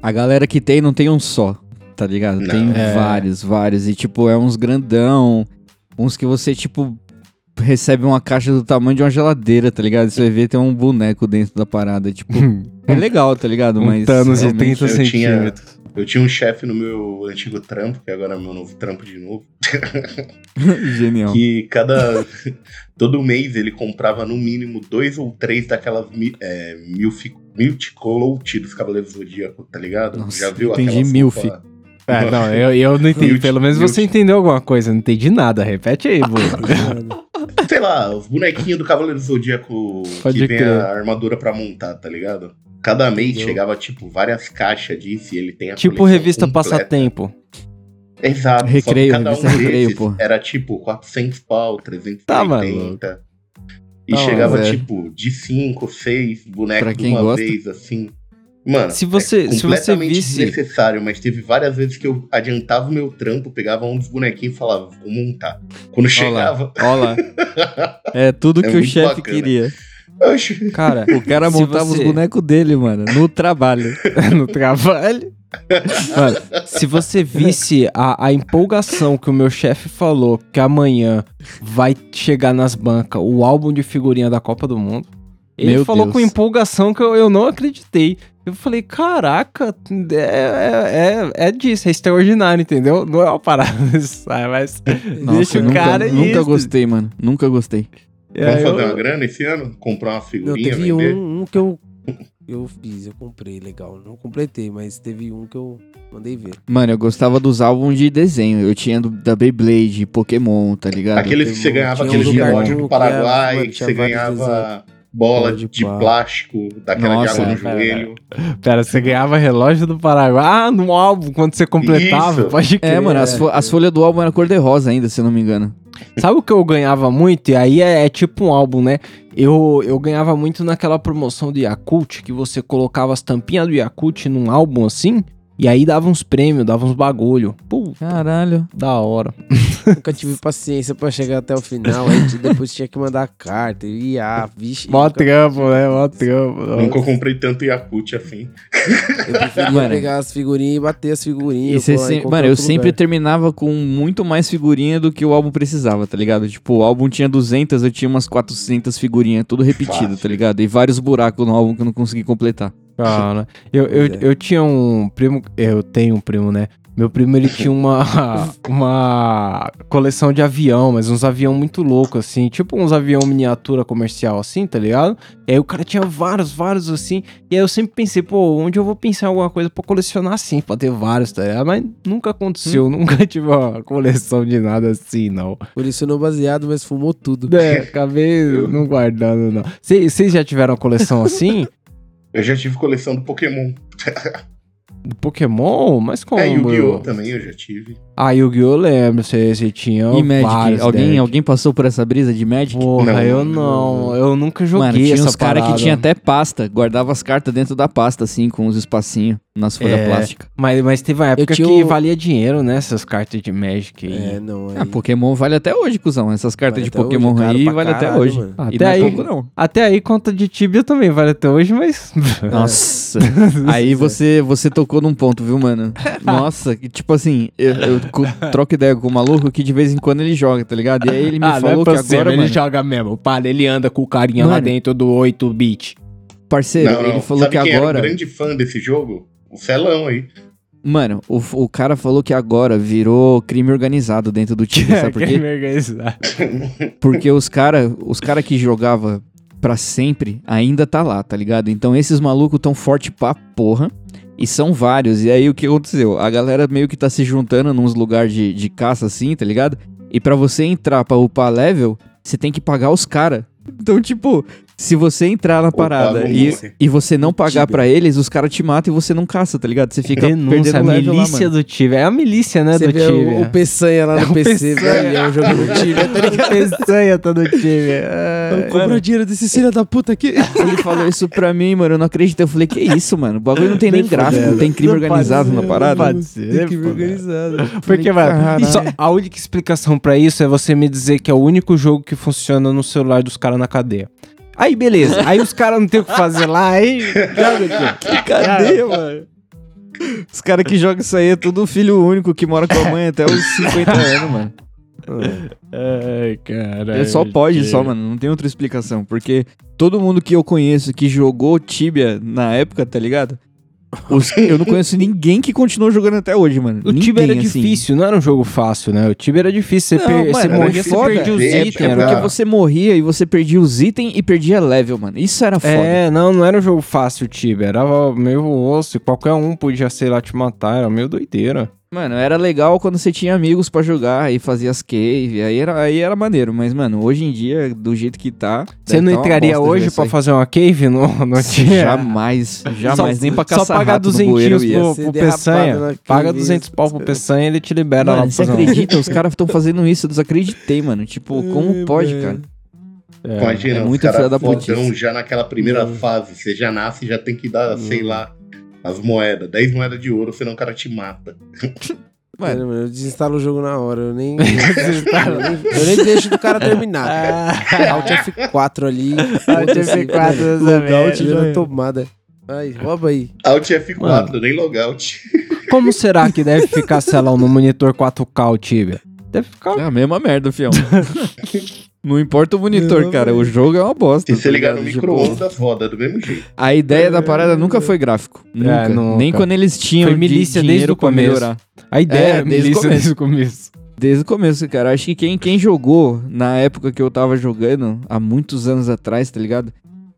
a galera que tem não tem um só, tá ligado? Não. Tem É. vários, vários. E, tipo, é uns grandão. Uns que você, tipo, recebe uma caixa do tamanho de uma geladeira, tá ligado? Você vai ver tem um boneco dentro da parada. Tipo, é legal, tá ligado? Um Mas. Thanos de realmente- 30 eu tinha- centímetros. Eu tinha um chefe no meu antigo trampo, que agora é meu novo trampo de novo, Genial. que cada. todo mês ele comprava no mínimo dois ou três daquelas é, milfi, multicolote dos Cavaleiros do Zodíaco, tá ligado? Nossa, Já viu entendi aquela milf. sopa- É, não, eu, eu não entendi. Pelo menos você entendeu alguma coisa. Não entendi nada. Repete aí, Bruno. Sei lá, os bonequinhos do Cavaleiro do Zodíaco Pode que vem crer. a armadura pra montar, tá ligado? Cada mês Entendeu? chegava, tipo, várias caixas disso e ele tem a tipo revista completa. Passatempo. Exato. Recreio, só que cada um Recreio, desses pô. era tipo 400 pau, 380. Tá, maluco. E Tá, chegava tipo de 5, 6 bonecos de uma gosta. vez, assim. Mano, Se você- é se você completamente visse- desnecessário, mas teve várias vezes que eu adiantava o meu trampo, pegava um dos bonequinhos e falava, vou montar. Quando chegava, Ó lá. É tudo É que o chefe bacana. queria. Cara, O cara montava você- os bonecos dele, mano, no trabalho. no trabalho. Mano, se você visse a, a empolgação que o meu chefe falou que amanhã vai chegar nas bancas o álbum de figurinha da Copa do Mundo. Ele Meu falou Deus. com empolgação que eu, eu não acreditei. Eu falei, caraca, é, é, é, é disso, é extraordinário, entendeu? Não é uma parada, sabe? mas deixa o nunca, cara nunca isso. gostei, mano. Nunca gostei. É, vamos eu- fazer uma grana esse ano? Comprar uma Não, figurinha, teve vender? um, um que eu, eu fiz, eu comprei, legal. Não completei, mas teve um que eu mandei ver. Mano, eu gostava dos álbuns de desenho. Eu tinha do, da Beyblade, Pokémon, tá ligado? Aqueles que você ganhava aqueles do cartoon do que Paraguai, era- que tinha você ganhava bola de, de plástico, daquela Nossa, de água no pera, joelho. Pera, você ganhava relógio do Paraguai. Ah, no álbum, quando você completava, Isso. pode crer. É, mano, as, fo- as folhas do álbum eram cor-de-rosa ainda, se eu não me engano. Sabe o que eu ganhava muito? E aí é, é tipo um álbum, né? Eu, eu ganhava muito naquela promoção do Yakult, que você colocava as tampinhas do Yakult num álbum assim, e aí dava uns prêmios, dava uns bagulho. Pô, Caralho. da hora. Nunca tive paciência pra chegar até o final, aí depois tinha que mandar carta. E ah, vixe. Mó nunca- trampo, né? Mó trampo. Nunca comprei tanto Yakut assim. Eu preferia Mano. pegar as figurinhas e bater as figurinhas. qualquer Mano, eu sempre lugar. terminava com muito mais figurinha do que o álbum precisava, tá ligado? Tipo, o álbum tinha 200, eu tinha umas 400 figurinhas, tudo repetido, Fácil. tá ligado? E vários buracos no álbum que eu não consegui completar. Cara, eu, eu, Pois é. eu tinha um primo, eu tenho um primo, né? Meu primo, ele tinha uma, uma coleção de avião, mas uns avião muito louco, assim, tipo uns avião miniatura comercial, assim, tá ligado? E aí o cara tinha vários, vários, assim, e aí eu sempre pensei, pô, onde eu vou pensar alguma coisa pra colecionar assim, pra ter vários, tá ligado? Mas nunca aconteceu, nunca tive uma coleção de nada assim, não. Colecionou baseado, mas fumou tudo. É, acabei não guardando, não. Vocês já tiveram uma coleção assim? Eu já tive coleção do Pokémon. Do Pokémon? Mas como? é, Yu-Gi-Oh! também eu já tive. Ah, Yu-Gi-Oh! eu lembro, você, você tinha e Magic? Alguém, decks. alguém passou por essa brisa de Magic? Porra, Não, eu não. eu nunca joguei Mano, tinha essa uns caras que tinha até pasta, guardava as cartas dentro da pasta, assim, com os espacinhos nas folhas É. plásticas. Mas, mas teve uma época que o- valia dinheiro, né, essas cartas de Magic aí. É, não. Aí... Ah, Pokémon vale até hoje, cuzão. Essas cartas Vale de até Pokémon hoje, aí vale até caralho, hoje. mano. Até E não é aí- pouco, não. Até aí, conta de Tibia também vale até hoje, mas... Nossa. Aí você, você tocou num ponto, viu, mano? Nossa, que tipo assim, eu, eu troco ideia com o maluco que de vez em quando ele joga, tá ligado? E aí ele me ah, falou que agora, ele mano, joga mesmo. Para, ele anda com o carinha lá Mano. dentro do 8-bit. parceiro, não, não. ele falou Sabe que quem agora. era um grande fã desse jogo? O Celão aí. Mano, o, o cara falou que agora virou crime organizado dentro do time, sabe por quê? Porque os cara, os cara que jogava pra sempre ainda tá lá, tá ligado? Então esses malucos tão forte pra porra. E são vários. E aí o que aconteceu? A galera meio que tá se juntando nos lugares de, de caça assim, tá ligado? E pra você entrar pra upar level, você tem que pagar os cara. Então, tipo, se você entrar na parada e, e você não pagar pra eles, os caras te matam e você não caça, tá ligado? Você fica Denúncia, a perdendo lá, milícia mano. do Tibia. É a milícia, né, Você do vê o, o Tibia. Peçanha lá no É o PC, velho, jogando Tibia, tá ligado? Peçanha tá no Tibia. Ai, Compra dinheiro desse filho da puta aqui. Ele falou isso pra mim, mano. Eu não acredito. Eu falei, que isso, mano? O bagulho não tem nem gráfico, fudendo. tem crime Não organizado ser, na não parada. pode ser, Tem pô, ver organizado. Porque, mano, só- a única explicação pra isso é você me dizer que é o único jogo que funciona no celular dos caras na cadeia. Aí, beleza. Aí os caras não tem o que fazer lá, aí. Cadê, mano? Os caras que jogam isso aí é tudo filho único que mora com a mãe até os 50 anos, mano. Ai, cara. É só pode, só, mano. Não tem outra explicação. Porque todo mundo que eu conheço que jogou Tibia na época, tá ligado? Os- eu não conheço ninguém que continuou jogando até hoje, mano. O Ninguém, Tibia era assim. difícil, não era um jogo fácil, né? O Tibia era difícil. Você, Não, per- você mano, morria, era você perdia os É, itens. É era- porque você morria e você perdia os itens e perdia level, mano. Isso era foda. É, não, não era um jogo fácil o Tibia. Era meio osso. e Qualquer um podia, sei lá, te matar. Era meio doideira. Mano, era legal quando você tinha amigos pra jogar e fazia as cave. Aí era, aí era maneiro. Mas, mano, hoje em dia, do jeito que tá. Você não tá entraria hoje isso fazer uma cave no, no aí. Tibia? Jamais, jamais. Só- nem pra Só caçar pagar bueiro duzentinhos ia. pro, Ser pro Peçanha. Paga cave, 200 pau pro Peçanha e ele te libera lá Mano, pra você acredita? Os caras estão fazendo isso, eu desacreditei, mano. Tipo, como pode, cara? É. Imagina, é os muito caras filha da fodão putice. já naquela primeira Não. fase. Você já nasce e já tem que dar, sei lá, as moedas. 10 moedas de ouro, senão o cara te mata. Mano. Mano, eu desinstalo o jogo na hora. Eu nem. eu, nem eu nem deixo do cara terminar. cara. Alt F4 ali. Alt F4 mano, nessa Logout na tomada. Ai, rouba aí. Alt F4, nem logout. Como será que deve ficar, sei lá, no monitor 4K o Tibia? Deve ficar... É a mesma merda, fião. Não importa o monitor, Não, cara. O jogo é uma bosta. Se você tá ligar no? Tipo, micro-ondas, roda do mesmo jeito. A ideia da parada nunca foi gráfico. Nunca. nunca. Nem quando eles tinham Foi de- milícia desde dinheiro o começo. melhorar. A ideia É, é, desde o milícia começo. desde o começo. Desde o começo, cara. Acho que quem, quem jogou na época que eu tava jogando, há muitos anos atrás, tá ligado?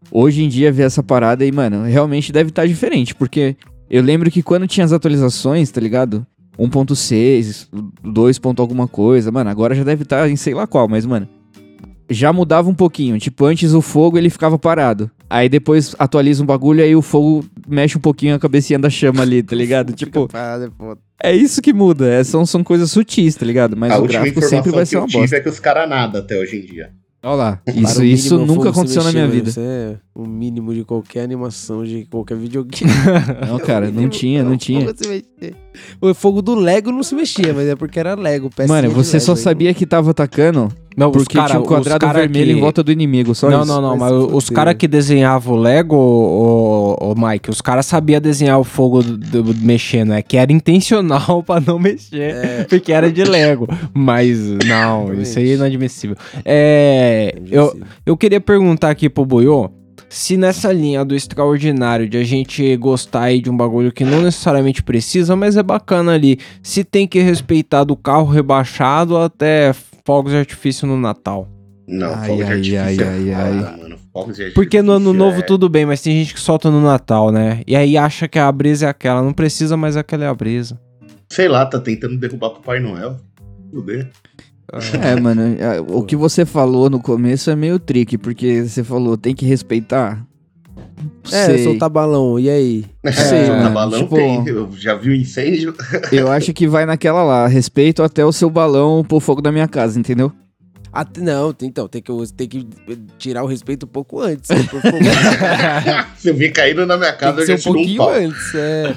Hoje em dia vê essa parada e, mano, realmente deve estar diferente. Porque eu lembro que quando tinha as atualizações, tá ligado? 1.6, 2. ponto alguma coisa. Mano, agora já deve estar em sei lá qual, mas, mano. Já mudava um pouquinho. Tipo, antes o fogo ele ficava parado. Aí depois atualiza um bagulho, aí o fogo mexe um pouquinho a cabecinha da chama ali, tá ligado? tipo, Parada é é isso que muda. é- são, são coisas sutis, tá ligado? Mas a o gráfico informação sempre vai que ser eu uma bosta. é que os caras nada até hoje em dia. Olha lá. Isso, isso nunca aconteceu na mexer, minha mano. vida. Isso é o mínimo de qualquer animação, de qualquer videogame. Não, cara, não tinha, não tinha. Fogo se mexer. O fogo do Lego não se mexia, mas é porque era Lego. Mano, você só sabia que tava atacando Não, os porque cara- tinha um os quadrado cara vermelho que- em volta do inimigo, só não, isso. não, não, Vai mas se os caras que desenhavam o Lego, o, o, Mike, os caras sabiam desenhar o fogo do, do- mexendo, é que era intencional pra não mexer, É. porque era de Lego. Mas não, isso aí é inadmissível. É, eu, eu queria perguntar aqui pro Buiô, se nessa linha do extraordinário, de a gente gostar aí de um bagulho que não necessariamente precisa, mas é bacana ali, se tem que respeitar do carro rebaixado até fogos de artifício no Natal. Não, Ai, fogos de ai, artifício ai, é ai, ai. mano. Fogos de Porque no ano artifício novo é- tudo bem, mas tem gente que solta no Natal, né? E aí acha que a brisa é aquela, não precisa, mas aquela é a brisa. Sei lá, tá tentando derrubar pro Pai Noel. Fuder. É, mano, é, o que você falou no começo é meio tricky, porque você falou, tem que respeitar. É, Sei. soltar balão, e aí? Sei, Soltar mano, balão tipo- tem. Eu já vi o incêndio. Eu acho que vai naquela lá, respeito até o seu balão pôr fogo da minha casa, entendeu? Até, não, então, tem que, tem que tirar o respeito um pouco antes. né? Por favor. Se eu vir caindo na minha tem casa, que eu ser já um tiro um pau. antes, é.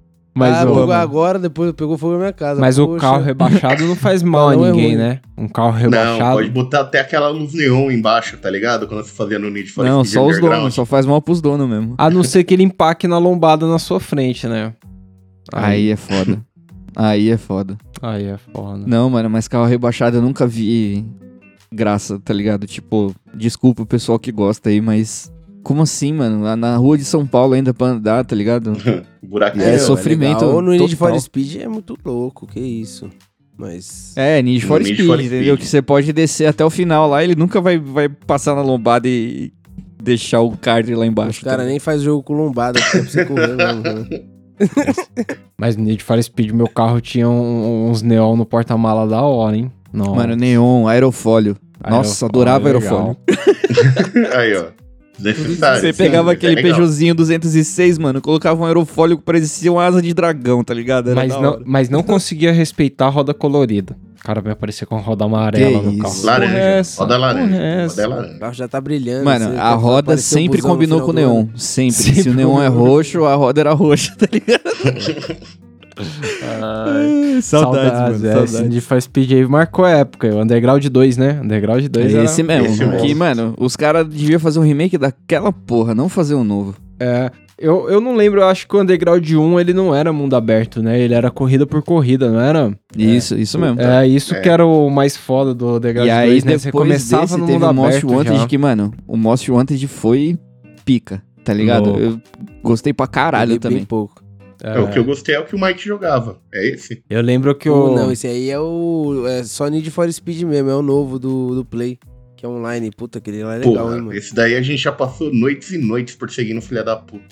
Mas, ah, o, agora, depois pegou fogo na minha casa. mas o Poxa. carro rebaixado não faz mal a é ninguém, ruim. né? Um carro Não, rebaixado. pode botar até aquela luz neon embaixo, tá ligado? Quando você fazia no Need for Não, só os donos, só faz mal pros donos mesmo. A não ser que ele empaque na lombada na sua frente, né? Aí é foda. Aí é foda. Aí é foda. Não, mano, mas carro rebaixado eu nunca vi graça, tá ligado? Tipo, desculpa o pessoal que gosta aí, mas. Como assim, mano? Lá Na rua de São Paulo ainda pra andar, tá ligado? Buraquinho. É, meu, sofrimento. Ou no Need for. Speed é muito louco, que isso. Mas. É, Need for Need Speed, for entendeu? Speed. Que você pode descer até o final lá, ele nunca vai, vai passar na lombada e deixar o card lá embaixo. tá caras nem faz jogo com lombada, porque é pra você correr mesmo. né? Mas no Need for Speed, meu carro tinha um- uns neon no porta-mala da hora, hein? Não. Mano, neon, aerofólio. Nossa, adorava aerofólio. Aí, ó. Desnecessário. Você pegava é aquele legal. Peugeotzinho 206, mano, colocava um aerofólio que parecia uma asa de dragão, tá ligado? Era Mas não, mas não conseguia respeitar a roda colorida. O cara vai aparecer com roda amarela Que no isso. carro. Laranja. É essa? Roda laranja. É Roda é essa? O laranja. carro já tá brilhando. Mano, a vai roda o sempre combinou com o neon. Sempre. Sempre Se o neon é roxo, a roda era roxa, tá ligado? Ai, Saudades, saudades, mano, é, saudades. For Speed aí marcou a época. O Underground 2, né? Underground 2 É era... esse mesmo. esse que, mesmo. mano, os caras deviam fazer um remake daquela porra, não fazer um novo. É, eu, eu não lembro, eu acho que o Underground 1 ele não era mundo aberto, né? Ele era corrida por corrida, não era? Isso, isso mesmo. É, isso É. que era o mais foda do Underground E aí 2, né? depois Você começava desse no teve mundo o Most aberto Wanted já. que, mano, o Most Wanted foi pica, tá ligado? Louco. Eu gostei pra caralho também. Bem pouco. É, o que eu gostei é o que o Mike jogava. É esse? Eu lembro que o... Não, esse aí é o. É só Need for Speed mesmo, é o novo do, do Play. Que é online. Puta, aquele lá é legal, Porra, hein, mano. esse daí a gente já passou noites e noites perseguindo filha da puta.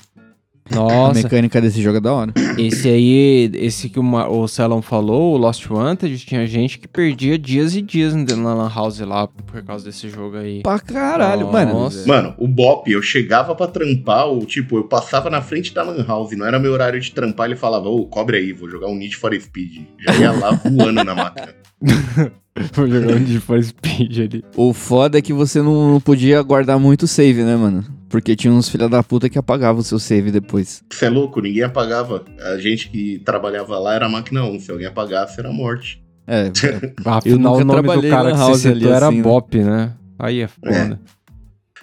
A Nossa, mecânica desse jogo é da hora. esse aí, esse que o, Ma- o Celon falou, o Lost Wanted, tinha gente que perdia dias e dias na Lan House lá por causa desse jogo aí. Pra caralho, mano. Nossa. Mano, o Bop, eu chegava pra trampar, ou tipo, eu passava na frente da Lan House, não era meu horário de trampar, ele falava, ô, cobre aí, vou jogar um Need for Speed. Já ia lá voando na máquina. Vou jogar um Need for Speed ali. O foda é que você não, não podia guardar muito save, né, mano? Porque tinha uns filha da puta que apagavam o seu save depois. Você é louco, ninguém apagava. A gente que trabalhava lá era máquina 1, se alguém apagasse era morte. É, Afinal, nunca o nome do cara que house você ali citou era assim, né? Bop, né? Aí é foda.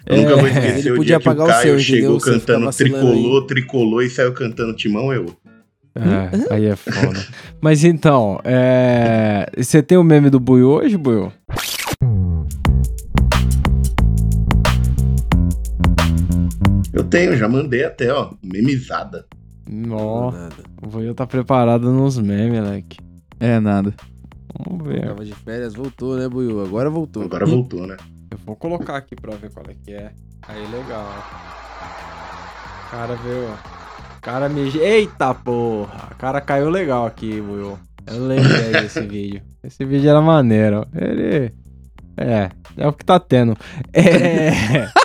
Eu nunca vou É, esquecer ele o podia dia que o apagar o Caio seu, chegou entendeu? Cantando tricolor, tricolor e saiu cantando Timão Eu. É, aí é foda. Mas então, é... você tem o meme do Buiu hoje, Buiu? Eu tenho, já mandei até, ó, memizada. Nó, Nada. o Buiu tá preparado nos memes, moleque. é nada. Vamos ver. Tava de férias, voltou, né, Buiu? Agora voltou. Agora voltou, né? Eu vou colocar aqui pra ver qual é que é. Aí, legal. O cara veio... O cara me... Eita porra! O cara caiu legal aqui, Will. Eu lembrei desse vídeo. Esse vídeo era maneiro. Ele... É, é o que tá tendo. É...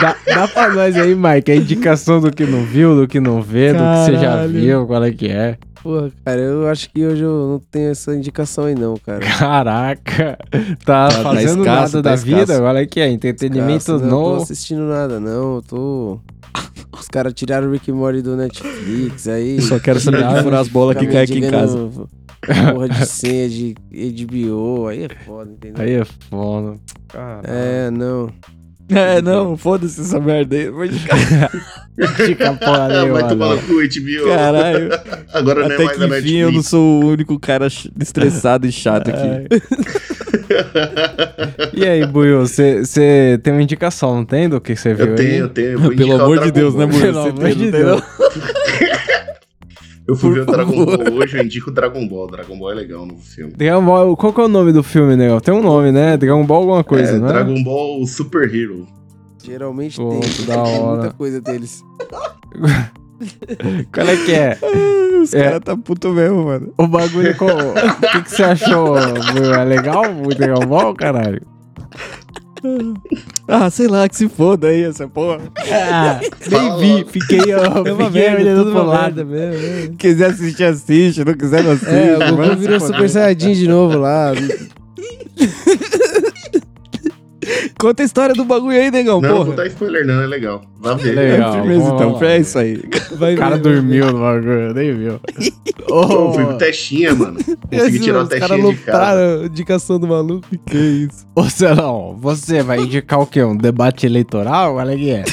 dá, dá pra nós aí, Mike, a indicação do que não viu, do que não vê, do que você já Caralho. viu, qual é que é. Porra, cara, eu acho que hoje eu não tenho essa indicação aí, não, cara. Caraca, tá, Tá- tá fazendo escasso, nada tá da escasso. vida, qual é que é? Entretenimento Cara, não tô no... assistindo nada, não. Eu tô. Os caras tiraram o Rick and Morty do Netflix aí. Só quero saber de furar as bolas que caem aqui em casa. Porra de senha de HBO. Aí é foda, entendeu? Aí é foda. Caralho. É, não. É, não, foda-se essa merda aí. Vou indicar. Fica a porra nenhuma, vai tomar no cu, HBO. Caralho. Agora não é Até mais que enfim eu não Netflix. sou o único cara estressado e chato aqui. E aí, Buiu, você tem uma indicação, não tem do que você viu Eu tenho, eu aí? tenho. eu Pelo amor de Deus, né. Murilo? Pelo amor de Deus. Eu fui Por ver o Dragon favor. Ball hoje, eu indico o Dragon Ball. Dragon Ball é legal no filme. Dragon Ball, qual que é o nome do filme, né? Tem um nome, né? Dragon Ball alguma coisa, é, né? Dragon Ball Super Hero. Geralmente Pô, tem. da Tem hora. muita coisa deles. Qual é que é? Os É. caras tá puto mesmo, mano. O bagulho com... O que que você achou? É legal o Dragon Ball, caralho? Ah, sei lá, que se foda aí essa porra. Ah, nem vi, fiquei, ó, É uma fiquei merda, olhando tudo mesmo. Quiser assistir, assiste. Não quiser, não assiste. É, o Goku virou. Super Saiyajin de novo lá. Conta a história do bagulho aí, negão, Não, não porra. vou dar spoiler não, é legal. Vá ver. Legal. É firmeza, então. lá. É isso aí. O cara dormiu no bagulho, nem viu. Pô, Ô, fui pro testinha, mano. Consegui tirar o testinha de casa. alopraram a indicação do maluco. Que isso. Ô, Celão, você vai indicar o quê? Um debate eleitoral? Qual é que é?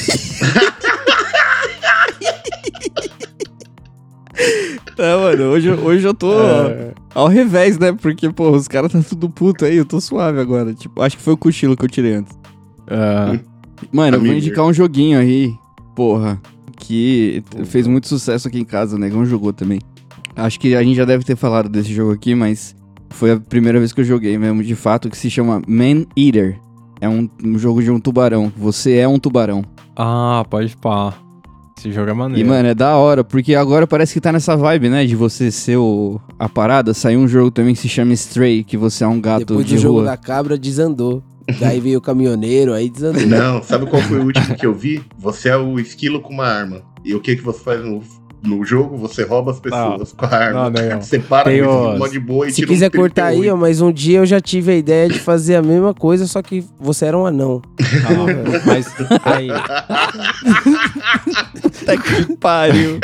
É, mano, hoje, hoje eu tô É. ao revés, né? Porque, pô, os caras tá tudo puto aí, eu tô suave agora. Tipo, acho que foi o cochilo que eu tirei antes. Ah, Mano, eu vou indicar um joguinho aí, porra, que fez muito sucesso aqui em casa, o Negão jogou também. Acho que a gente já deve ter falado desse jogo aqui, mas foi a primeira vez que eu joguei mesmo, de fato, que se chama Man Eater. É um, um jogo de um tubarão. Você é um tubarão. ah, pode pá. Esse jogo é maneiro. E, mano, é da hora, porque agora parece que tá nessa vibe, né? De você ser o, a parada. Saiu um jogo também que se chama Stray, que você é um gato Depois de do jogo rua. da cabra, desandou. Daí veio o caminhoneiro, aí desandou. Não, sabe qual foi o último que eu vi? Você é o esquilo com uma arma. E o que que você faz no, no jogo? Você rouba as pessoas com a arma. Não, legal. Você para Tem os- mod boa e Se tira quiser um cortar aí, 38. ó, mas um dia eu já tive a ideia de fazer a mesma coisa, só que você era um anão. Ah, mas aí, Puta que pariu.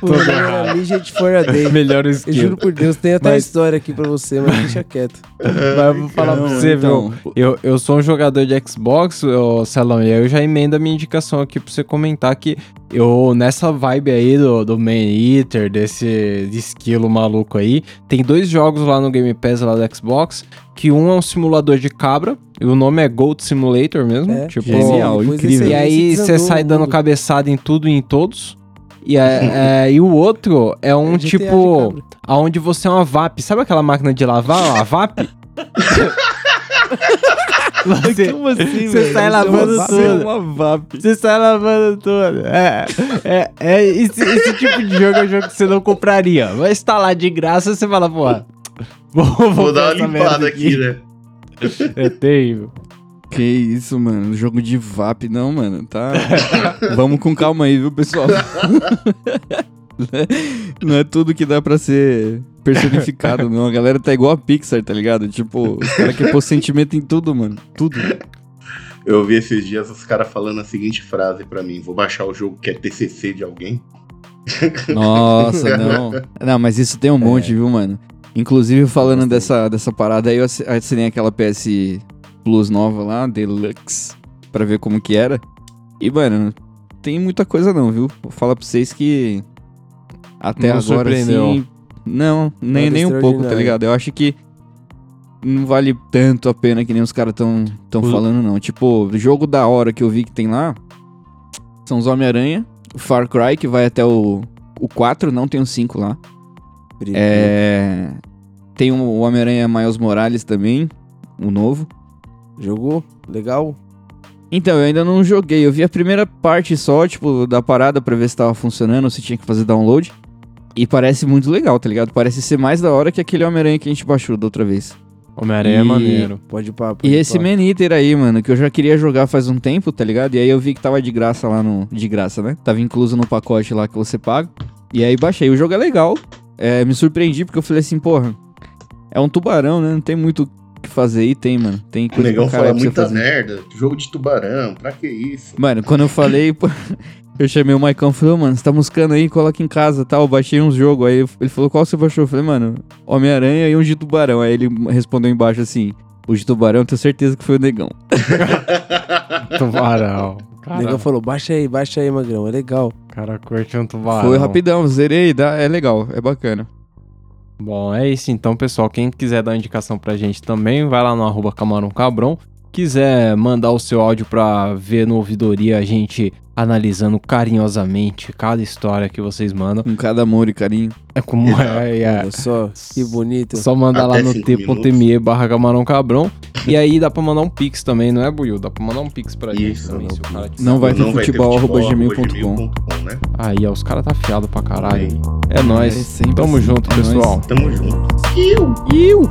Pô, era Legend for a Day. Melhor Eu skill. juro por Deus, tem até a Mas- história aqui pra você, mas deixa quieto. Mas eu vou falar pra Não, você, então, viu? Eu, eu sou um jogador de Xbox, ô, Celão, e aí eu já emendo a minha indicação aqui pra você comentar que eu, nessa vibe aí do, do Man Eater, desse de esquilo maluco aí, tem dois jogos lá no Game Pass lá do Xbox, que um é um simulador de cabra, e o nome é Goat Simulator mesmo, É, tipo... Genial, incrível. E aí você sai o dando cabeçada em tudo e em todos. E, é, é, e o outro é um É tipo, aonde você é uma VAP. Sabe aquela máquina de lavar, a VAP? você, Como assim, você velho? sai Você é lavando tudo. Você é uma VAP. você sai lavando tudo. É, é, é esse, esse tipo de jogo é um jogo que você não compraria. Vai estar lá de graça você fala, pô, vou, vou, Vou dar uma limpada aqui, né? É terrível. Que isso, mano. Jogo de VAP, não, mano. Tá. Vamos com calma aí, viu, pessoal? Não é tudo que dá pra ser personificado, não. A galera tá igual a Pixar, tá ligado? Tipo, os caras querem pôr sentimento em tudo, mano. Tudo. Eu ouvi esses dias os caras falando a seguinte frase pra mim: vou baixar o jogo que é TCC de alguém. Nossa, não. Não, mas isso tem um monte, viu, mano? Inclusive, falando dessa, dessa parada aí, eu assi- assinei aquela PS Plus nova lá, Deluxe, pra ver como que era. E, mano, tem muita coisa não, viu? Vou falar pra vocês que até Não agora, assim... Não, nem, Nada nem um pouco, tá ligado? Eu acho que não vale tanto a pena que nem os caras tão, tão O- falando, não. Tipo, jogo da hora que eu vi que tem lá são os Homem-Aranha, o Far Cry, que vai até o, o 4, não tem o 5 lá. É... Tem o Homem-Aranha Miles Morales também, o novo. Jogou? Legal? Então, eu ainda não joguei. Eu vi a primeira parte só, tipo, da parada pra ver se tava funcionando, se tinha que fazer download. E parece muito legal, tá ligado? Parece ser mais da hora que aquele Homem-Aranha que a gente baixou da outra vez. Homem-Aranha é E- maneiro. Pode ir pra. pode E ir esse. Man Eater aí, mano, que eu já queria jogar faz um tempo, tá ligado? E aí eu vi que tava de graça lá no. De graça, né? Tava incluso no pacote lá que você paga. E aí baixei. O jogo é legal. É, me surpreendi porque eu falei assim, porra, é um tubarão, né? Não tem muito o que fazer. E tem, mano. Tem O coisa negão pra fala muita fazer. merda. Jogo de tubarão, pra que isso? Mano, quando eu falei, eu chamei o Maicon e falei, "Ô, mano, você tá buscando aí, coloca em casa tal. Eu baixei uns jogos. Aí ele falou, qual você baixou? Eu falei, mano, Homem-Aranha e um de tubarão. Aí ele respondeu embaixo assim, o de tubarão, eu tenho certeza que foi o negão. Tubarão. O negão falou: baixa aí, baixa aí, magrão. É legal. cara curte um tubarão. Foi rapidão, zerei, dá, é legal, é bacana. Bom, é isso então, pessoal. Quem quiser dar indicação pra gente também, vai lá no arroba Camarão Cabrão. Quiser mandar o seu áudio pra ver no ouvidoria a gente analisando carinhosamente cada história que vocês mandam. Com cada amor e carinho. É como é, é. Olha só, que bonito. Só mandar lá Até no cinco t.me barra Camarão Cabrão. E aí dá pra mandar um pix também, não é, Buiu? Dá pra mandar um pix pra gente Isso, também, não, se o cara quiser. Não vai ter Não vai ter futebol, arroba gmail.com. gmail.com, né? Aí, ó, os caras tá fiado pra caralho. Aí, É nóis. É Tamo assim, junto, é nóis. pessoal. tamo junto. Iu!